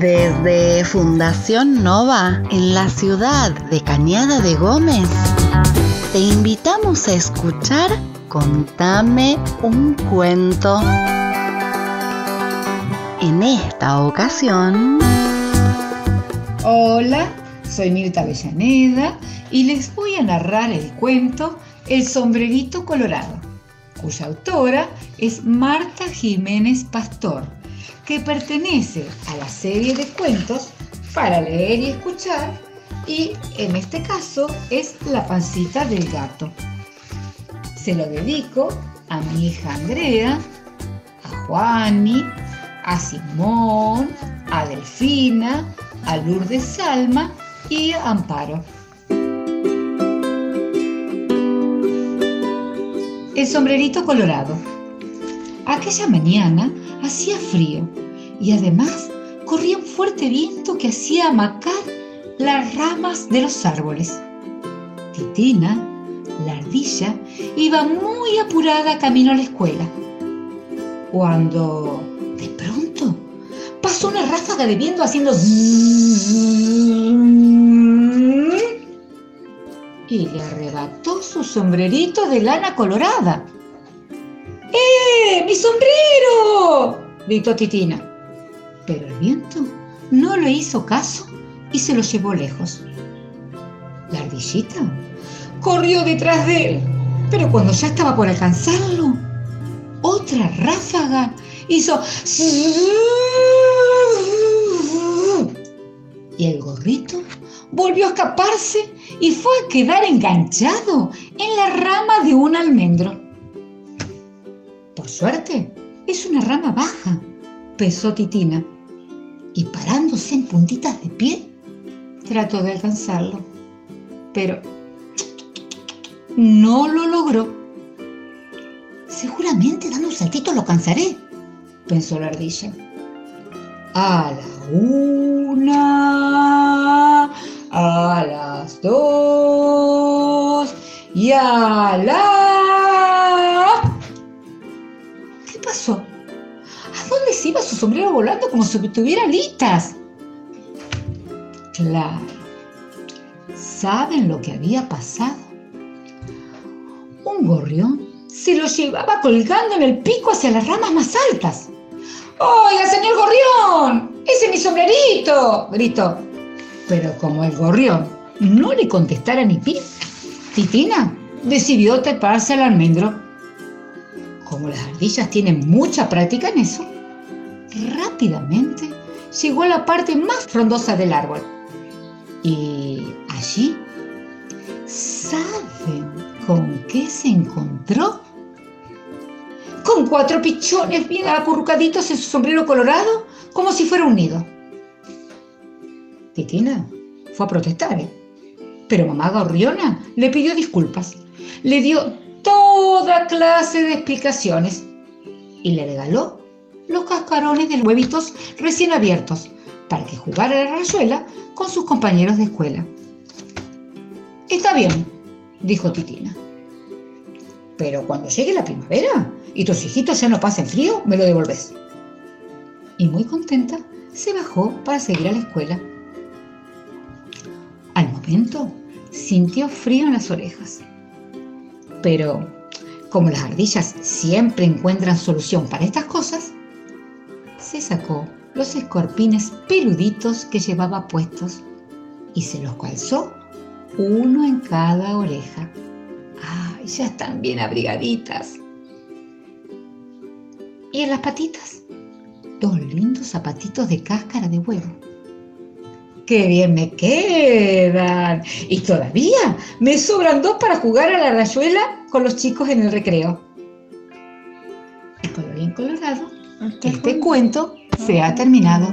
Desde Fundación Nova, en la ciudad de Cañada de Gómez, te invitamos a escuchar Contame un cuento. En esta ocasión... Hola, soy Mirta Avellaneda y les voy a narrar el cuento El sombrerito colorado, cuya autora es Marta Jiménez Pastor, que pertenece a la serie de cuentos para leer y escuchar y en este caso es La pancita del gato. Se lo dedico a mi hija Andrea, a Juani, a Simón, a Delfina, a Lourdes Salma y a Amparo. El sombrerito colorado. Aquella mañana hacía frío y además corría un fuerte viento que hacía amacar las ramas de los árboles. Titina, la ardilla, iba muy apurada camino a la escuela. Cuando de pronto pasó una ráfaga de viento haciendo y le arrebató su sombrerito de lana colorada. ¡Eh! ¡Mi sombrero! Gritó Titina. Pero el viento no le hizo caso y se lo llevó lejos. La ardillita corrió detrás de él, pero cuando ya estaba por alcanzarlo, otra ráfaga hizo... Y el gorrito volvió a escaparse y fue a quedar enganchado en la rama de un almendro. Por suerte, es una rama baja, pensó Titina, y parándose en puntitas de pie, trató de alcanzarlo, pero no lo logró. Seguramente dando un saltito lo alcanzaré, pensó la ardilla. A la una, a las dos y a la... ¿A dónde se iba su sombrero volando como si tuviera alitas? Claro. ¿Saben lo que había pasado? Un gorrión se lo llevaba colgando en el pico hacia las ramas más altas. ¡Oiga, señor gorrión! ¡Ese es mi sombrerito! gritó. Pero como el gorrión no le contestara ni pi, Titina decidió treparse al almendro. Como las ardillas tienen mucha práctica en eso, rápidamente llegó a la parte más frondosa del árbol. Y allí, ¿saben con qué se encontró? Con cuatro pichones bien acurrucaditos en su sombrero colorado, como si fuera un nido. Titina fue a protestar, ¿eh? pero mamá Gorriona le pidió disculpas. Le dio toda clase de explicaciones y le regaló los cascarones de huevitos recién abiertos para que jugara la rayuela con sus compañeros de escuela. Está bien, dijo Titina. Pero cuando llegue la primavera y tus hijitos ya no pasen frío, me lo devolves. Y muy contenta, se bajó para seguir a la escuela. Al momento, sintió frío en las orejas. Pero, como las ardillas siempre encuentran solución para estas cosas, se sacó los escorpines peluditos que llevaba puestos y se los calzó uno en cada oreja. ¡Ay, ya están bien abrigaditas! Y en las patitas, dos lindos zapatitos de cáscara de huevo. ¡Qué bien me quedan! Y todavía me sobran dos para jugar a la rayuela con los chicos en el recreo. Y colorín colorado, este cuento se ha terminado.